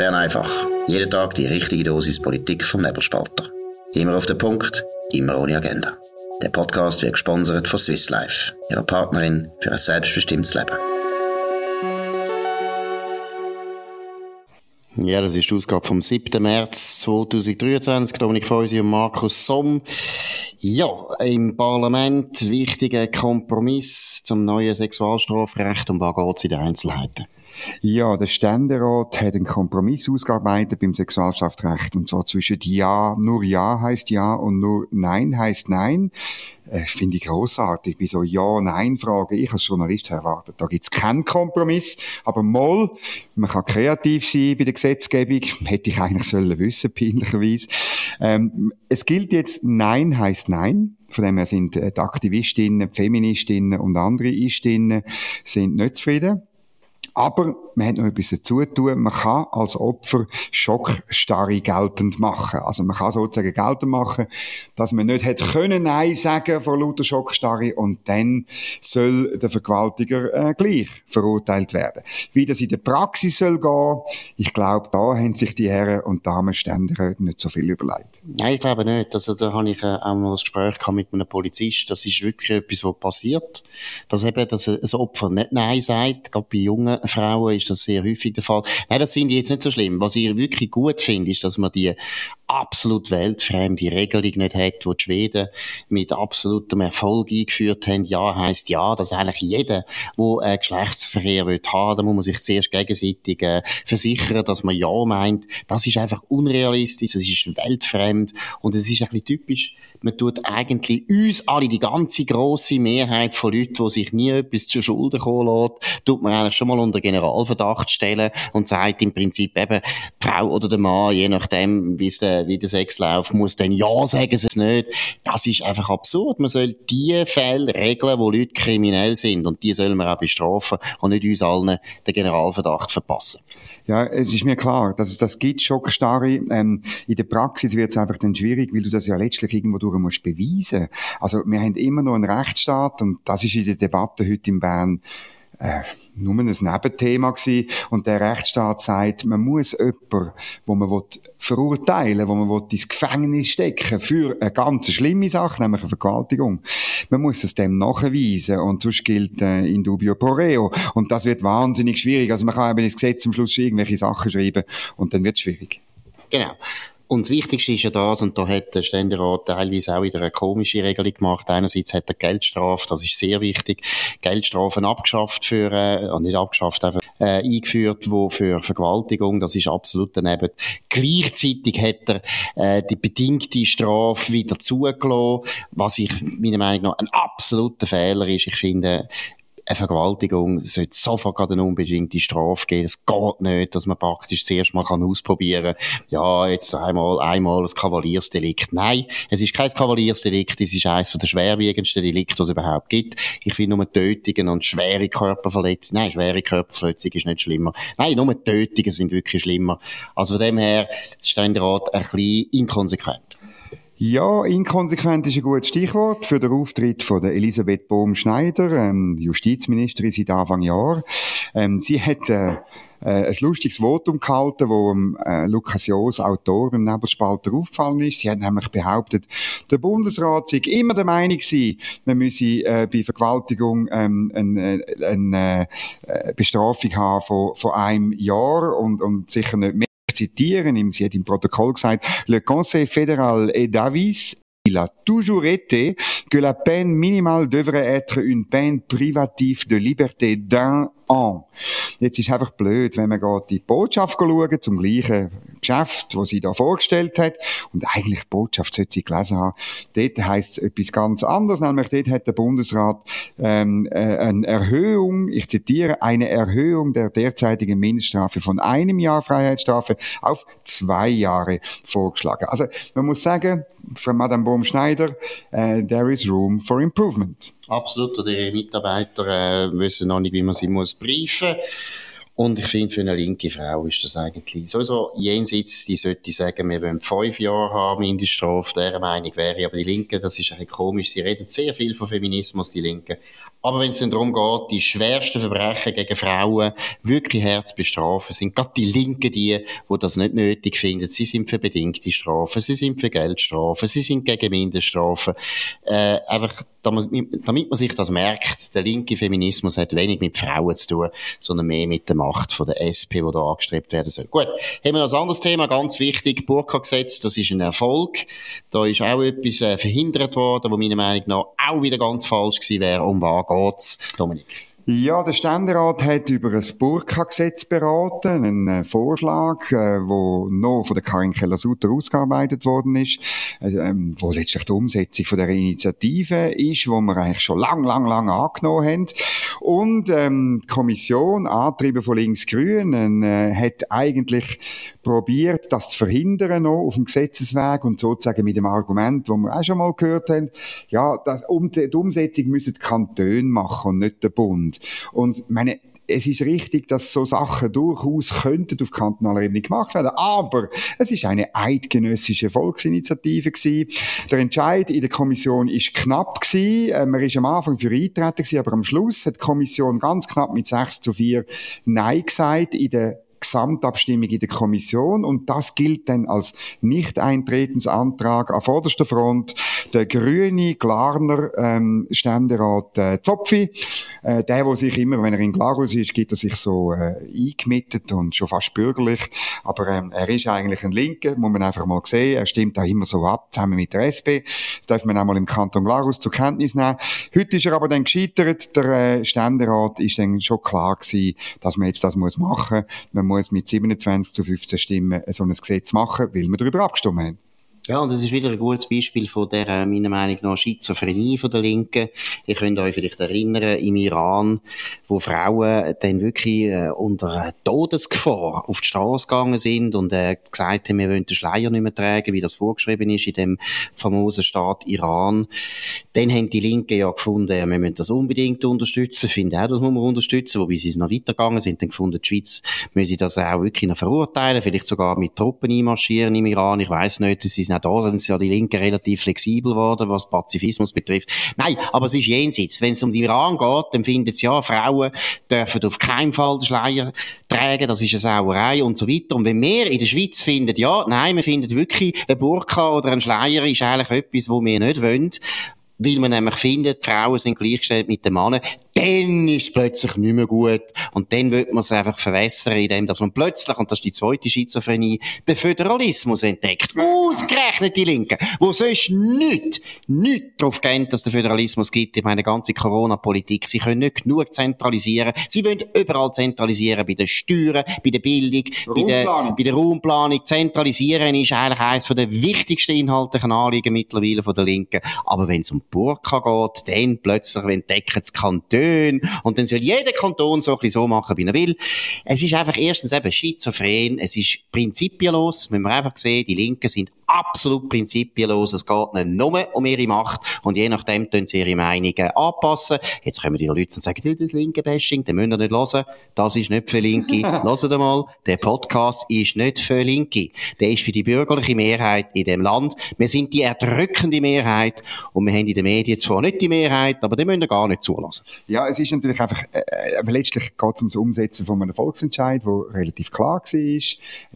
Bern einfach. Jeden Tag die richtige Dosis Politik vom Nebelspalter. Immer auf den Punkt, immer ohne Agenda. Der Podcast wird gesponsert von Swiss Life, ihrer Partnerin für ein selbstbestimmtes Leben. Ja, das ist die Ausgabe vom 7. März 2023. Dominik Feusi und Markus Somm. Ja, im Parlament wichtiger Kompromiss zum neuen Sexualstrafrecht. Um was geht es in den Einzelheiten? Ja, der Ständerat hat einen Kompromiss ausgearbeitet beim Sexualstrafrecht. Und zwar zwischen Ja, nur Ja heißt Ja und nur Nein heißt Nein. Äh, Finde ich großartig. Bei so Ja-Nein-Fragen, ich als Journalist erwartet, da gibt's keinen Kompromiss. Aber mal, man kann kreativ sein bei der Gesetzgebung. Hätte ich eigentlich sollen wissen, peinlicherweise. Ähm, es gilt jetzt Nein heißt Nein. Von dem her sind die Aktivistinnen, die Feministinnen und andere Istinnen sind nicht zufrieden. Aber man hat noch etwas dazu tun. Man kann als Opfer Schockstarre geltend machen. Also man kann sozusagen geltend machen, dass man nicht hätte können Nein sagen vor lauter Schockstarre und dann soll der Vergewaltiger äh, gleich verurteilt werden. Wie das in der Praxis soll gehen, ich glaube, da haben sich die Herren und Damen Ständeräte nicht so viel überlegt. Nein, ich glaube nicht. Also da habe ich äh, auch mal ein Gespräch mit einem Polizist. Das ist wirklich etwas, was passiert. Dass eben dass ein Opfer nicht Nein sagt, gerade bei jungen Frauen ist das sehr häufig der Fall. Nein, das finde ich jetzt nicht so schlimm. Was ich wirklich gut finde, ist, dass man die absolut weltfremde Regelung nicht hat, die die Schweden mit absolutem Erfolg eingeführt haben. Ja heisst ja, dass eigentlich jeder, der einen Geschlechtsverkehr will haben, da muss man sich zuerst gegenseitig äh, versichern, dass man ja meint. Das ist einfach unrealistisch, es ist weltfremd und es ist ein bisschen typisch man tut eigentlich uns alle, die ganze grosse Mehrheit von Leuten, die sich nie etwas zur Schulden kommen lässt, tut man eigentlich schon mal unter Generalverdacht stellen und sagt im Prinzip eben, die Frau oder der Mann, je nachdem, wie, der, wie der Sex läuft, muss dann Ja sagen, sie es nicht. Das ist einfach absurd. Man soll die Fälle regeln, wo Leute kriminell sind und die sollen wir auch bestrafen und nicht uns allen den Generalverdacht verpassen. Ja, es ist mir klar, dass es das gibt, Schockstarre. Ähm, in der Praxis wird es einfach dann schwierig, weil du das ja letztlich irgendwo durch musst beweisen. Also wir haben immer noch einen Rechtsstaat und das ist in der Debatte heute in Bern äh, nur ein Nebenthema gewesen. Und der Rechtsstaat sagt, man muss jemanden, wo man will, verurteilen wo man will, ins Gefängnis stecken für eine ganz schlimme Sache, nämlich eine Vergewaltigung. Man muss es dem nachweisen und sonst gilt äh, in dubio pro reo. Und das wird wahnsinnig schwierig. Also man kann eben ins Gesetz am Schluss irgendwelche Sachen schreiben und dann wird es schwierig. Genau. Und das Wichtigste ist ja das, und da hat der Ständerat teilweise auch wieder eine komische Regelung gemacht. Einerseits hat er Geldstrafe, das ist sehr wichtig, Geldstrafen abgeschafft für, äh, nicht abgeschafft, einfach äh, eingeführt, wo für Vergewaltigung, das ist absolut daneben. Gleichzeitig hat er äh, die bedingte Strafe wieder zugelassen, was ich meiner Meinung nach ein absoluter Fehler ist. Ich finde, eine Vergewaltigung sollte sofort eine unbedingte Strafe geben. Es geht nicht, dass man praktisch zuerst mal kann ausprobieren kann, ja, jetzt einmal, einmal ein Kavaliersdelikt. Nein, es ist kein Kavaliersdelikt, es ist eines der schwerwiegendsten Delikte, die es überhaupt gibt. Ich finde nur Tötungen und schwere Körperverletzungen, nein, schwere Körperverletzung ist nicht schlimmer. Nein, nur Tötungen sind wirklich schlimmer. Also von dem her ist der Rat ein bisschen inkonsequent. Ja, inkonsequent ist ein gutes Stichwort für den Auftritt von der Elisabeth Bohm-Schneider, ähm, Justizministerin seit Anfang Jahr. Ähm, sie hat äh, äh, ein lustiges Votum gehalten, wo äh, Lukas Joos, Autor beim Nebelspalter, aufgefallen ist. Sie hat nämlich behauptet, der Bundesrat sei immer der Meinung gewesen, man müsse äh, bei Vergewaltigung ähm, eine, äh, eine äh, Bestrafung haben von, von einem Jahr und, und sicher nicht mehr le Conseil fédéral est d'avis. Il a toujours été que la peine minimale devrait être une peine privative de liberté d'un an. Jetzt ist einfach blöd, wenn man geht die Botschaft schauen, zum gleichen Geschäft, das sie da vorgestellt hat, und eigentlich die Botschaft sollte sie gelesen haben, dort heisst es etwas ganz anderes, nämlich dort hat der Bundesrat ähm, äh, eine Erhöhung, ich zitiere, eine Erhöhung der derzeitigen Mindeststrafe von einem Jahr Freiheitsstrafe auf zwei Jahre vorgeschlagen. Also man muss sagen, von Madame Bohm-Schneider, uh, there is room for improvement. Absolut. Oder ihre Mitarbeiter äh, wissen noch nicht, wie man sie muss briefen und ich finde, für eine linke Frau ist das eigentlich sowieso jenseits, die sollte sagen, wir wollen fünf Jahre haben Mindeststrafe, deren Meinung wäre. Aber die Linke, das ist ein komisch. Sie reden sehr viel von Feminismus, die Linke. Aber wenn es dann darum geht, die schwersten Verbrechen gegen Frauen wirklich hart zu bestrafen, sind gerade die Linken die, die das nicht nötig finden. Sie sind für bedingte Strafen, sie sind für Geldstrafen, sie sind gegen Mindeststrafen. Äh, einfach, damit, man sich das merkt, der linke Feminismus hat wenig mit Frauen zu tun, sondern mehr mit der Macht von der SP, die da angestrebt werden soll. Gut, haben wir noch ein anderes Thema, ganz wichtig, Burka-Gesetz, das ist ein Erfolg. Da ist auch etwas äh, verhindert worden, was meiner Meinung nach auch wieder ganz falsch gewesen wäre. Um was geht's, Dominik? Ja, der Ständerat hat über ein Burka-Gesetz beraten, einen äh, Vorschlag, äh, noch von der Karin Keller-Sutter ausgearbeitet worden ist, äh, ähm, wo letztlich die Umsetzung von der Initiative ist, wo wir eigentlich schon lang, lang, lang angenommen haben. Und ähm, die Kommission, angetrieben von Links-Grün, äh, hat eigentlich probiert, das zu verhindern noch auf dem Gesetzesweg und sozusagen mit dem Argument, wo wir auch schon mal gehört haben, ja, das, um die, Umsetzung müssen die Kantone machen und nicht der Bund. Und meine, es ist richtig, dass so Sachen durchaus könnten auf kantonaler Ebene gemacht werden, aber es ist eine eidgenössische Volksinitiative gewesen. Der Entscheid in der Kommission ist knapp gewesen. Äh, man ist am Anfang für eintreten gewesen, aber am Schluss hat die Kommission ganz knapp mit 6 zu 4 Nein gesagt in der Gesamtabstimmung in der Kommission und das gilt dann als Nicht-Eintretensantrag an vorderster Front. Der grüne Glarner ähm, Ständerat äh, Zopfi, äh, der, wo sich immer, wenn er in Glarus ist, gibt er sich so äh, eingemittet und schon fast bürgerlich, aber ähm, er ist eigentlich ein Linker, muss man einfach mal sehen. Er stimmt da immer so ab, zusammen mit der SP. Das darf man auch mal im Kanton Glarus zur Kenntnis nehmen. Heute ist er aber dann gescheitert. Der äh, Ständerat ist dann schon klar gewesen, dass man jetzt das muss machen. Man muss mit 27 zu 15 Stimmen so ein Gesetz machen, weil wir darüber abgestimmt haben. Ja, und das ist wieder ein gutes Beispiel von der, äh, meiner Meinung nach, Schizophrenie von der Linken. Ihr könnt euch vielleicht erinnern, im Iran, wo Frauen dann wirklich äh, unter Todesgefahr auf die Straße gegangen sind und äh, gesagt haben, wir wollen den Schleier nicht mehr tragen, wie das vorgeschrieben ist in dem famosen Staat Iran. Dann haben die Linken ja gefunden, wir müssen das unbedingt unterstützen, finden auch, das muss man unterstützen, wobei sie es noch weitergegangen sind, dann gefunden, die Schweiz müsse das auch wirklich noch verurteilen, vielleicht sogar mit Truppen einmarschieren im Iran, ich weiß nicht, das ist auch da sind ja die Linken relativ flexibel geworden, was Pazifismus betrifft. Nein, aber es ist jenseits. Wenn es um den Iran geht, dann findet es ja, Frauen dürfen auf keinen Fall den Schleier tragen, das ist eine Sauerei und so weiter. Und wenn wir in der Schweiz finden, ja, nein, wir finden wirklich, ein Burka oder ein Schleier ist eigentlich etwas, wo wir nicht wollen, weil man nämlich findet, die Frauen sind gleichgestellt mit den Männern, dann ist es plötzlich nicht mehr gut. Und dann wird man es einfach verwässern, indem dass man plötzlich, und das ist die zweite Schizophrenie, den Föderalismus entdeckt. Ausgerechnet die Linken, wo sonst nicht, nicht darauf gehen, dass der Föderalismus gibt. Ich meine, ganze Corona-Politik. Sie können nicht genug zentralisieren. Sie wollen überall zentralisieren, bei den Steuern, bei der Bildung, bei der, bei der Raumplanung. Zentralisieren ist eigentlich eines der wichtigsten inhaltlichen Anliegen mittlerweile von der Linken. Aber wenn es um Burka geht, dann plötzlich entdecken sie Kantone, schön. Und dann soll jeder Kanton so so machen, wie er will. Es ist einfach erstens eben schizophren, es ist prinzipienlos, wenn man einfach sehen, die Linken sind absolut prinzipienlos. Es geht nicht nur um ihre Macht und je nachdem tun sie ihre Meinungen anpassen. Jetzt kommen die Leute und sagen, das linke Bashing, den müssen wir nicht hören. Das ist nicht für Linke. Hört mal, der Podcast ist nicht für Linke. Der ist für die bürgerliche Mehrheit in dem Land. Wir sind die erdrückende Mehrheit und wir haben in den Medien zwar nicht die Mehrheit, aber die müssen wir gar nicht zulassen. Ja, es ist natürlich einfach, äh, äh letztlich geht es um das Umsetzen von einem Volksentscheid, der relativ klar war.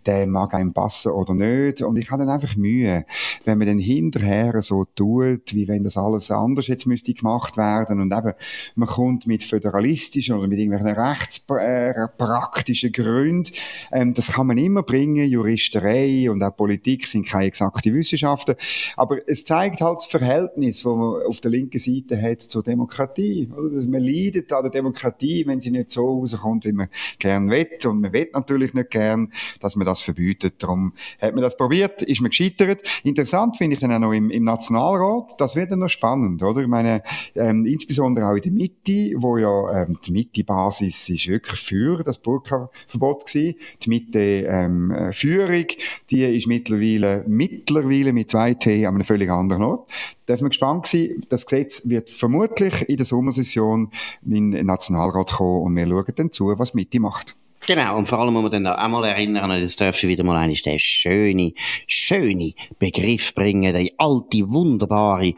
Der mag einem passen oder nicht. Und ich habe dann einfach Mühe, wenn man dann hinterher so tut, wie wenn das alles anders jetzt müsste gemacht werden und eben, man kommt mit föderalistischen oder mit irgendwelchen rechtspraktischen Gründen, ähm, das kann man immer bringen, Juristerei und auch Politik sind keine exakte Wissenschaften, aber es zeigt halt das Verhältnis, wo man auf der linken Seite hat zur Demokratie, oder? Man leidet an der Demokratie, wenn sie nicht so rauskommt, wie man gern will. Und man will natürlich nicht gern, dass man das verbietet, darum hat man das probiert, ist man gescheit gescheitert. Interessant finde ich dann auch noch im, im Nationalrat, das wird dann noch spannend, oder? Ich meine, ähm, insbesondere auch in der Mitte, wo ja ähm, die Mitte-Basis ist wirklich für das Burka-Verbot gewesen. Die Mitte-Führung, ähm, die ist mittlerweile, mittlerweile mit zwei T an einem völlig anderen Ort. Darf man gespannt sein. Das Gesetz wird vermutlich in der Sommersession in den Nationalrat kommen und wir schauen dann zu, was Mitte macht. Genau, und vor allem muss man dann auch mal erinnern, jetzt darf ich wieder mal einen, den schöne, schöne Begriff bringen, der alte, wunderbare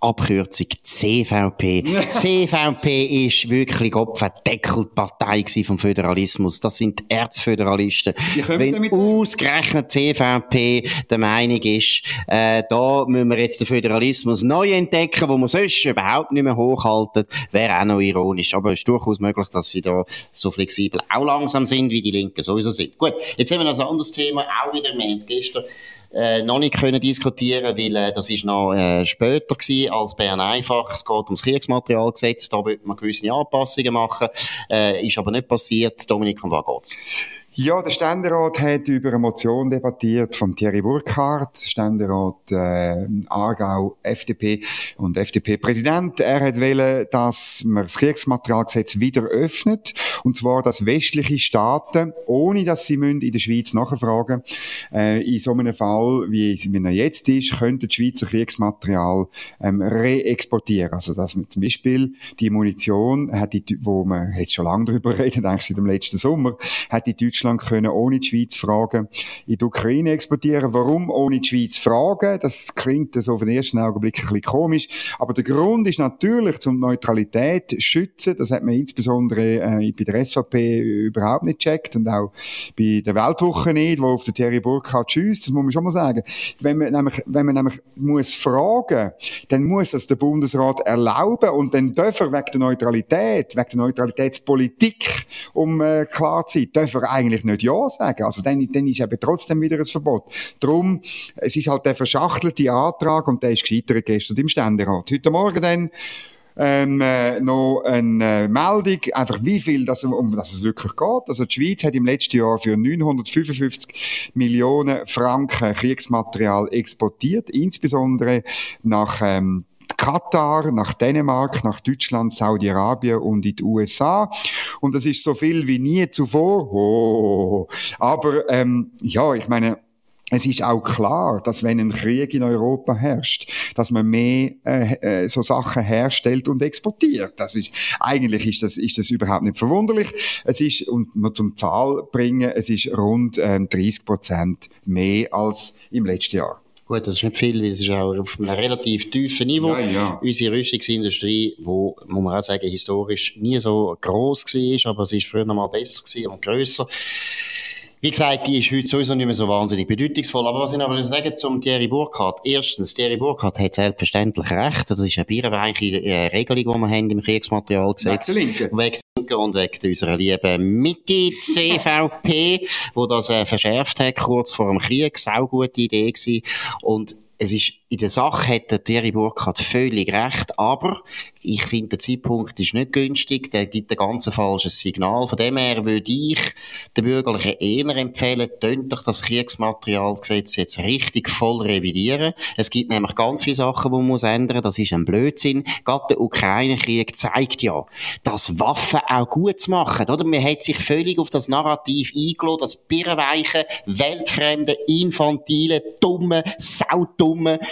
Abkürzung CVP. CVP ist wirklich Opferdeckelpartei vom Föderalismus. Das sind die Erzföderalisten. Wenn ausgerechnet CVP der Meinung ist, äh, da müssen wir jetzt den Föderalismus neu entdecken, wo man sonst überhaupt nicht mehr hochhalten, wäre auch noch ironisch. Aber es ist durchaus möglich, dass sie da so flexibel auch langsam sind, wie die Linken sowieso sind. Gut, jetzt haben wir noch ein anderes Thema, auch wieder, wir haben es gestern äh, noch nicht können diskutieren, weil äh, das ist noch äh, später gewesen als Bern einfach. Es geht ums Kriegsmaterialgesetz, da wird man gewisse Anpassungen machen, äh, ist aber nicht passiert. Dominik, um was geht's? Ja, der Ständerat hat über eine Motion debattiert von Thierry Burkhardt, Ständerat äh, Aargau, FDP und FDP-Präsident. Er hat wählen, dass man das Kriegsmaterialgesetz wieder öffnet, und zwar, dass westliche Staaten, ohne dass sie in der Schweiz nachfragen, äh, in so einem Fall, wie, wie er jetzt ist, könnten die Schweizer Kriegsmaterial ähm, reexportieren. Also, dass man zum Beispiel die Munition, hat die, wo man jetzt schon lange darüber redet, eigentlich seit dem letzten Sommer, hat die Deutschland Deutschland können ohne die Schweiz fragen in die Ukraine exportieren. Warum ohne die Schweiz fragen? Das klingt so auf den ersten Augenblick ein bisschen komisch. Aber der Grund ist natürlich, zum Neutralität zu schützen. Das hat man insbesondere äh, bei der SVP überhaupt nicht gecheckt und auch bei der Weltwoche nicht, wo auf der Thierry Burkhardt schießt. Das muss man schon mal sagen. Wenn man nämlich, wenn man nämlich muss fragen, dann muss das der Bundesrat erlauben und dann darf er wegen der Neutralität, wegen der Neutralitätspolitik, um äh, klar zu sein, darf er eigentlich eigentlich nicht Ja sagen. Also dann, dann ist eben trotzdem wieder ein Verbot. Drum, es ist halt der verschachtelte Antrag und der ist gescheitert gestern im Ständerat. Heute Morgen dann ähm, äh, noch eine äh, Meldung, einfach wie viel, das, um das es wirklich geht. Also die Schweiz hat im letzten Jahr für 955 Millionen Franken Kriegsmaterial exportiert, insbesondere nach ähm, Katar, nach Dänemark, nach Deutschland, Saudi-Arabien und in die USA. Und das ist so viel wie nie zuvor. Oh. Aber ähm, ja, ich meine, es ist auch klar, dass wenn ein Krieg in Europa herrscht, dass man mehr äh, äh, so Sachen herstellt und exportiert. Das ist eigentlich ist das ist das überhaupt nicht verwunderlich. Es ist und nur zum Zahl bringen, es ist rund ähm, 30 Prozent mehr als im letzten Jahr. Gut, das ist nicht viel, weil es ist auch auf einem relativ tiefen Niveau. Ja, ja. Unsere Rüstungsindustrie, wo, muss man auch sagen, historisch nie so gross war, aber sie ist früher noch mal besser und grösser. Wie gesagt, die ist heute sowieso nicht mehr so wahnsinnig bedeutungsvoll. Aber was ich aber sagen zum Thierry Burkhardt. Erstens, Thierry Burkhardt hat selbstverständlich recht. Das ist eine bierweiche äh, Regelung, die wir haben im Kriegsmaterialgesetz. Wegen und wegen unserer lieben Mitte CVP, wo das äh, verschärft hat kurz vor dem Krieg. Sau gute Idee gewesen. Und es ist, in der Sache hat der Thierry Burkhardt völlig recht, aber ich finde, der Zeitpunkt ist nicht günstig, der gibt ein ganz falsches Signal. Von dem her würde ich den Bürgerlichen eher empfehlen, tönt doch das Kriegsmaterialgesetz jetzt richtig voll revidieren. Es gibt nämlich ganz viele Sachen, die man muss ändern. Das ist ein Blödsinn. Gerade der Ukraine-Krieg zeigt ja, dass Waffen auch gut machen, oder? Man hat sich völlig auf das Narrativ eingeladen, das birrenweiche, weltfremde, infantile, dumme, saudumme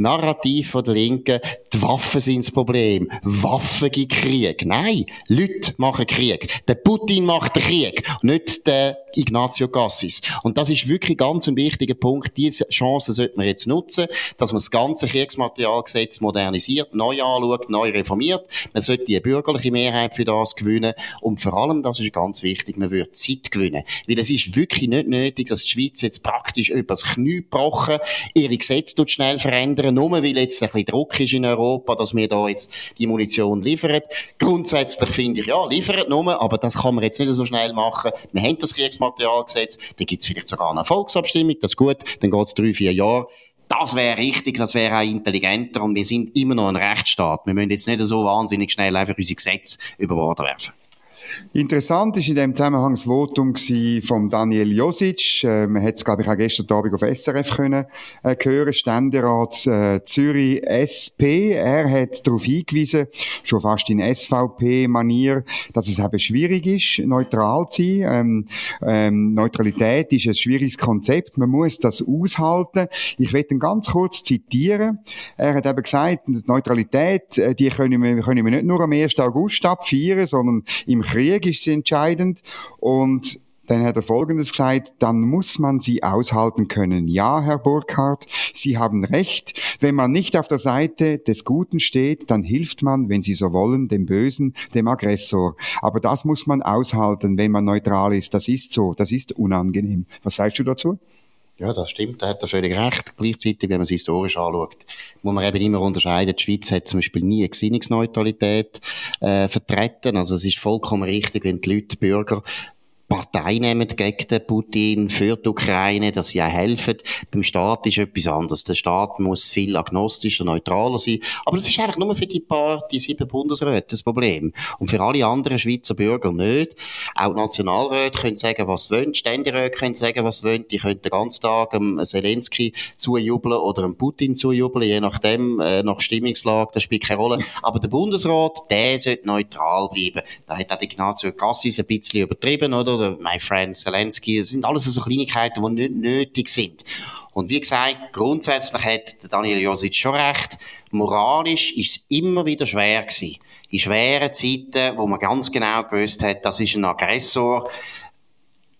Narrativ von der Linken, die Waffen sind das Problem. Waffen gibt Krieg. Nein, Leute machen Krieg. Der Putin macht den Krieg, nicht der Ignazio Cassis. Und das ist wirklich ganz ein wichtiger Punkt. Diese Chance sollte man jetzt nutzen, dass man das ganze Kriegsmaterialgesetz modernisiert, neu anschaut, neu reformiert. Man sollte die bürgerliche Mehrheit für das gewinnen. Und vor allem, das ist ganz wichtig, man würde Zeit gewinnen. Weil es ist wirklich nicht nötig, dass die Schweiz jetzt praktisch übers Knie gebrochen ihre Gesetze schnell verändern, nur weil jetzt ein bisschen Druck ist in Europa, dass wir da jetzt die Munition liefern. Grundsätzlich finde ich, ja, liefern nur, aber das kann man jetzt nicht so schnell machen. Wir haben das Kriegsmaterial Materialgesetz, dann gibt es vielleicht sogar eine Volksabstimmung, das ist gut, dann geht es drei, vier Jahre. Das wäre richtig, das wäre auch intelligenter und wir sind immer noch ein Rechtsstaat. Wir müssen jetzt nicht so wahnsinnig schnell einfach unsere Gesetze über Bord werfen. Interessant ist in dem Zusammenhang das Votum von Daniel Josic. Äh, man hat es, glaube ich, auch gestern Abend auf SRF können äh, hören. Ständerat äh, Zürich SP. Er hat darauf hingewiesen, schon fast in SVP-Manier, dass es eben schwierig ist, neutral zu sein. Ähm, ähm, Neutralität ist ein schwieriges Konzept. Man muss das aushalten. Ich werde ihn ganz kurz zitieren. Er hat eben gesagt, Neutralität, äh, die können wir, können wir nicht nur am 1. August abfeiern, sondern im Krieg ist sie entscheidend. Und dann hat er Folgendes gesagt, dann muss man sie aushalten können. Ja, Herr Burkhardt, Sie haben recht. Wenn man nicht auf der Seite des Guten steht, dann hilft man, wenn Sie so wollen, dem Bösen, dem Aggressor. Aber das muss man aushalten, wenn man neutral ist. Das ist so. Das ist unangenehm. Was sagst du dazu? Ja, das stimmt, da hat er völlig recht. Gleichzeitig, wenn man es historisch anschaut, muss man eben immer unterscheiden. Die Schweiz hat zum Beispiel nie eine Gesinnungsneutralität äh, vertreten. Also es ist vollkommen richtig, wenn die Leute, die Bürger Partei nehmen gegen den Putin, für die Ukraine, dass sie auch helfen. Beim Staat ist etwas anderes. Der Staat muss viel agnostischer, neutraler sein. Aber das ist eigentlich nur für die paar, die sieben Bundesräte das Problem. Und für alle anderen Schweizer Bürger nicht. Auch Nationalräte können sagen, was sie wollen. Ständeräte können sagen, was sie wollen. Die können den ganzen Tag einem Zelensky zujubeln oder einem Putin zujubeln, je nachdem, äh, nach Stimmungslage. Das spielt keine Rolle. Aber der Bundesrat, der sollte neutral bleiben. Da hat auch Ignazio Cassis ein bisschen übertrieben, oder? Oder My Friend Zelensky, das sind alles so Kleinigkeiten, die nicht nötig sind. Und wie gesagt, grundsätzlich hat Daniel Josic schon recht. Moralisch ist es immer wieder schwer gewesen. In schweren Zeiten, wo man ganz genau gewusst hat, das ist ein Aggressor,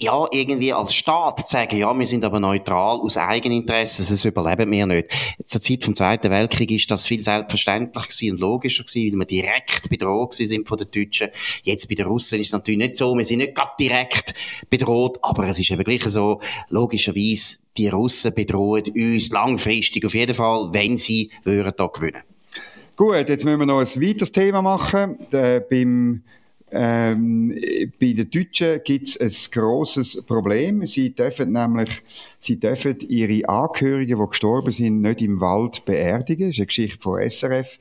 ja, irgendwie als Staat zu sagen, ja, wir sind aber neutral aus Eigeninteresse, das überleben wir nicht. Zur Zeit vom Zweiten Weltkrieg ist das viel selbstverständlicher gewesen und logischer gewesen, weil wir direkt bedroht sind von den Deutschen. Jetzt bei den Russen ist es natürlich nicht so, wir sind nicht gerade direkt bedroht, aber es ist eben gleich so, logischerweise, die Russen bedrohen uns langfristig auf jeden Fall, wenn sie würden da gewinnen. Gut, jetzt müssen wir noch ein weiteres Thema machen. Äh, beim ähm, bei den Deutschen gibt es ein grosses Problem. Sie dürfen nämlich, sie dürfen ihre Angehörigen, die gestorben sind, nicht im Wald beerdigen. Das ist eine Geschichte von SRF.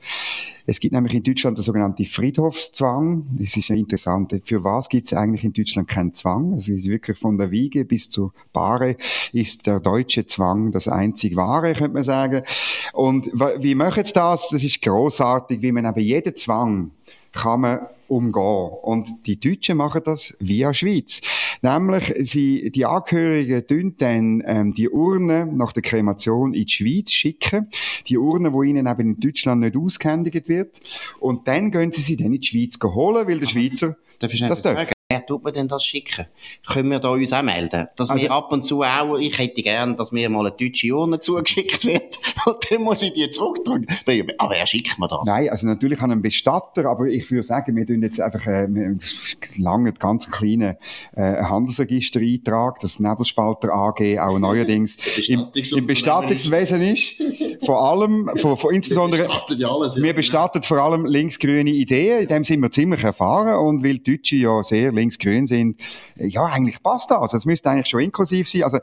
Es gibt nämlich in Deutschland den sogenannten Friedhofszwang. Das ist interessant. Für was gibt es eigentlich in Deutschland keinen Zwang? Also ist wirklich von der Wiege bis zur Bahre ist der deutsche Zwang das einzig wahre, könnte man sagen. Und wie machen sie das? Das ist großartig, wie man aber jeden Zwang kann man umgehen. Und die Deutschen machen das via Schweiz. Nämlich, sie, die Angehörigen tun dann ähm, die Urne nach der Kremation in die Schweiz schicken. Die Urne, wo ihnen eben in Deutschland nicht ausgehändigt wird. Und dann gehen sie sie dann in die Schweiz holen, weil der Schweizer das darf. Wer tut man denn das schicken? Können wir da uns auch melden? Dass also, wir ab und zu auch, ich hätte gern, dass mir mal eine deutsche Urne zugeschickt wird. Und dann muss ich die zurückdrücken. Aber wer schickt mir das? Nein, also natürlich an einen Bestatter, aber ich würde sagen, wir tun jetzt einfach, äh, lange ganz kleinen, äh, Handelsregister-Eintrag, das Nebelspalter AG auch neuerdings im, im Bestattungswesen ist. Vor allem, vor, vor insbesondere, wir bestatten vor allem linksgrüne Ideen, in dem sind wir ziemlich erfahren und weil Deutsche ja sehr linksgrün sind, ja, eigentlich passt das. Es müsste eigentlich schon inklusiv sein. Also,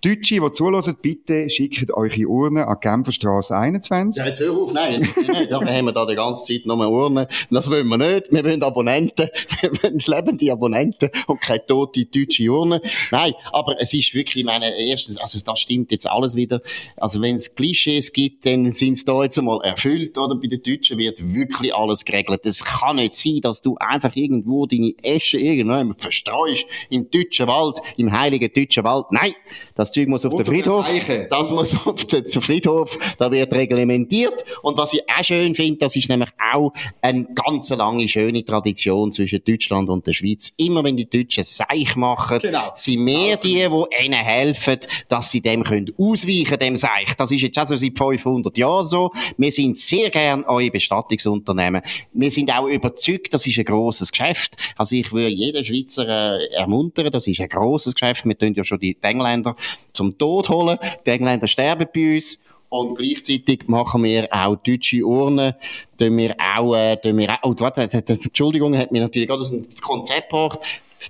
Deutsche, die zuhören, bitte schickt eure Urne an Genferstrasse 21. Ja, jetzt hör auf, nein. da haben wir da die ganze Zeit nur Urne. Das wollen wir nicht. Wir wollen Abonnenten. Wir wollen lebende Abonnenten und keine tote deutsche Urne. Nein, aber es ist wirklich, meine, erstens, also das stimmt jetzt alles wieder. Also wenn es Klischees gibt, dann sind es da jetzt einmal erfüllt, oder? Bei den Deutschen wird wirklich alles geregelt. Es kann nicht sein, dass du einfach irgendwo deine Esche irgendwo verstreust im deutschen Wald, im heiligen deutschen Wald. Nein! Das Zeug muss auf den Friedhof. Das muss auf den Friedhof. Da wird reglementiert. Und was ich auch schön finde, das ist nämlich auch eine ganz lange schöne Tradition zwischen Deutschland und der Schweiz. Immer wenn die Deutschen Seich machen, genau. sind wir die, die ihnen helfen, dass sie dem können ausweichen, dem Seich. Das ist jetzt auch so seit 500 Jahren so. Wir sind sehr gern eure Bestattungsunternehmen. Wir sind auch überzeugt, das ist ein grosses Geschäft. Also ich würde jeden Schweizer äh, ermuntern, das ist ein grosses Geschäft. Wir tun ja schon die Engländer zum Tod holen. Die Engländer sterben bei uns. Und gleichzeitig machen wir auch deutsche Urnen, tun wir auch, äh, tun wir auch, oh, warte, Entschuldigung, hat mir natürlich gerade das Konzept gebracht.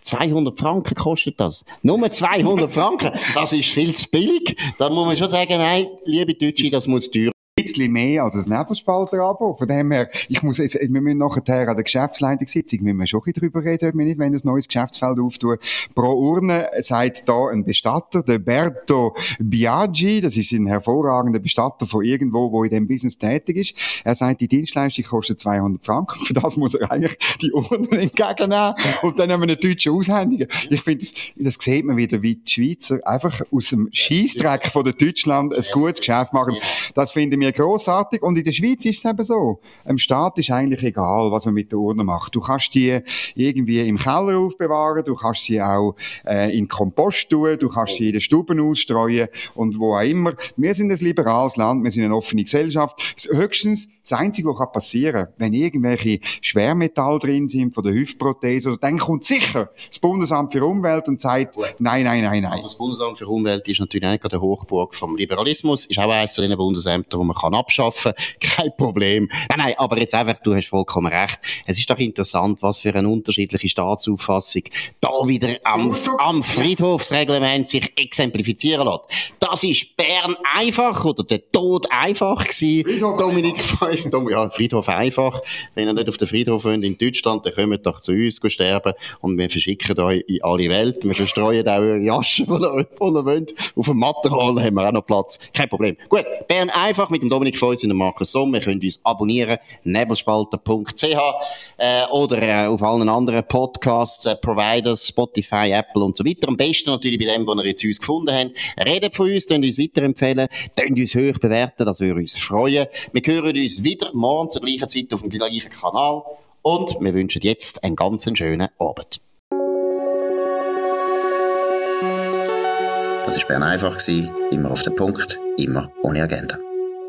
200 Franken kostet das. Nur 200 Franken. Das ist viel zu billig. Da muss man schon sagen, nein, liebe Deutsche, das muss teuer bisschen mehr als ein Nebelspalter-Abo. Von dem her, ich muss jetzt, wir müssen nachher an der Geschäftsleitungssitzung, müssen wir schon ein bisschen drüber reden, ob wir nicht, wenn ein neues Geschäftsfeld auftun. Pro Urne sagt da ein Bestatter, der Berto Biaggi, das ist ein hervorragender Bestatter von irgendwo, wo in dem Business tätig ist. Er sagt, die Dienstleistung kostet 200 Franken. Für das muss er eigentlich die Urne entgegennehmen. Und dann haben wir eine deutsche Aushändigung. Ich finde, das, das sieht man wieder, wie die Schweizer einfach aus dem Scheissdreck von der Deutschland ein gutes Geschäft machen. Das finde wir grossartig. Und in der Schweiz ist es eben so. Dem Staat ist eigentlich egal, was man mit der Urne macht. Du kannst die irgendwie im Keller aufbewahren, du kannst sie auch äh, in Kompost tun, du kannst sie in den Stuben ausstreuen und wo auch immer. Wir sind ein liberales Land, wir sind eine offene Gesellschaft. Höchstens das Einzige, was passieren kann, wenn irgendwelche Schwermetalle drin sind von der Hüftprothese, dann kommt sicher das Bundesamt für Umwelt und sagt, nein, nein, nein, nein. das Bundesamt für Umwelt ist natürlich nicht der Hochburg vom Liberalismus, ist auch eines von den Bundesämtern, die man kann abschaffen. Kein Problem. Nein, nein, aber jetzt einfach, du hast vollkommen recht. Es ist doch interessant, was für eine unterschiedliche Staatsauffassung da wieder am, am Friedhofsreglement sich exemplifizieren lässt. Das ist Bern einfach oder der Tod einfach gewesen. Friedhof Dominik Feuss, ja, Friedhof einfach. Wenn ihr nicht auf den Friedhof wollt in Deutschland, dann kommt doch zu uns sterben und wir verschicken euch in alle Welt. Wir verstreuen auch eure Jaschen, die ihr, die ihr wollt. Auf dem Matterhall haben wir auch noch Platz. Kein Problem. Gut, Bern einfach mit dem Dominik Feuss und dem Markus Somm. Ihr könnt uns abonnieren, nebelspalter.ch äh, oder äh, auf allen anderen Podcasts, äh, Providers, Spotify, Apple und so weiter. Am besten natürlich bei dem, wo ihr jetzt uns gefunden habt. Redet von uns, könnt uns weiterempfehlen, könnt uns hoch bewerten, das würde uns freuen. Wir hören uns wieder morgen zur gleichen Zeit auf dem gleichen Kanal und wir wünschen jetzt einen ganz schönen Abend. Das war Bern einfach, immer auf den Punkt, immer ohne Agenda.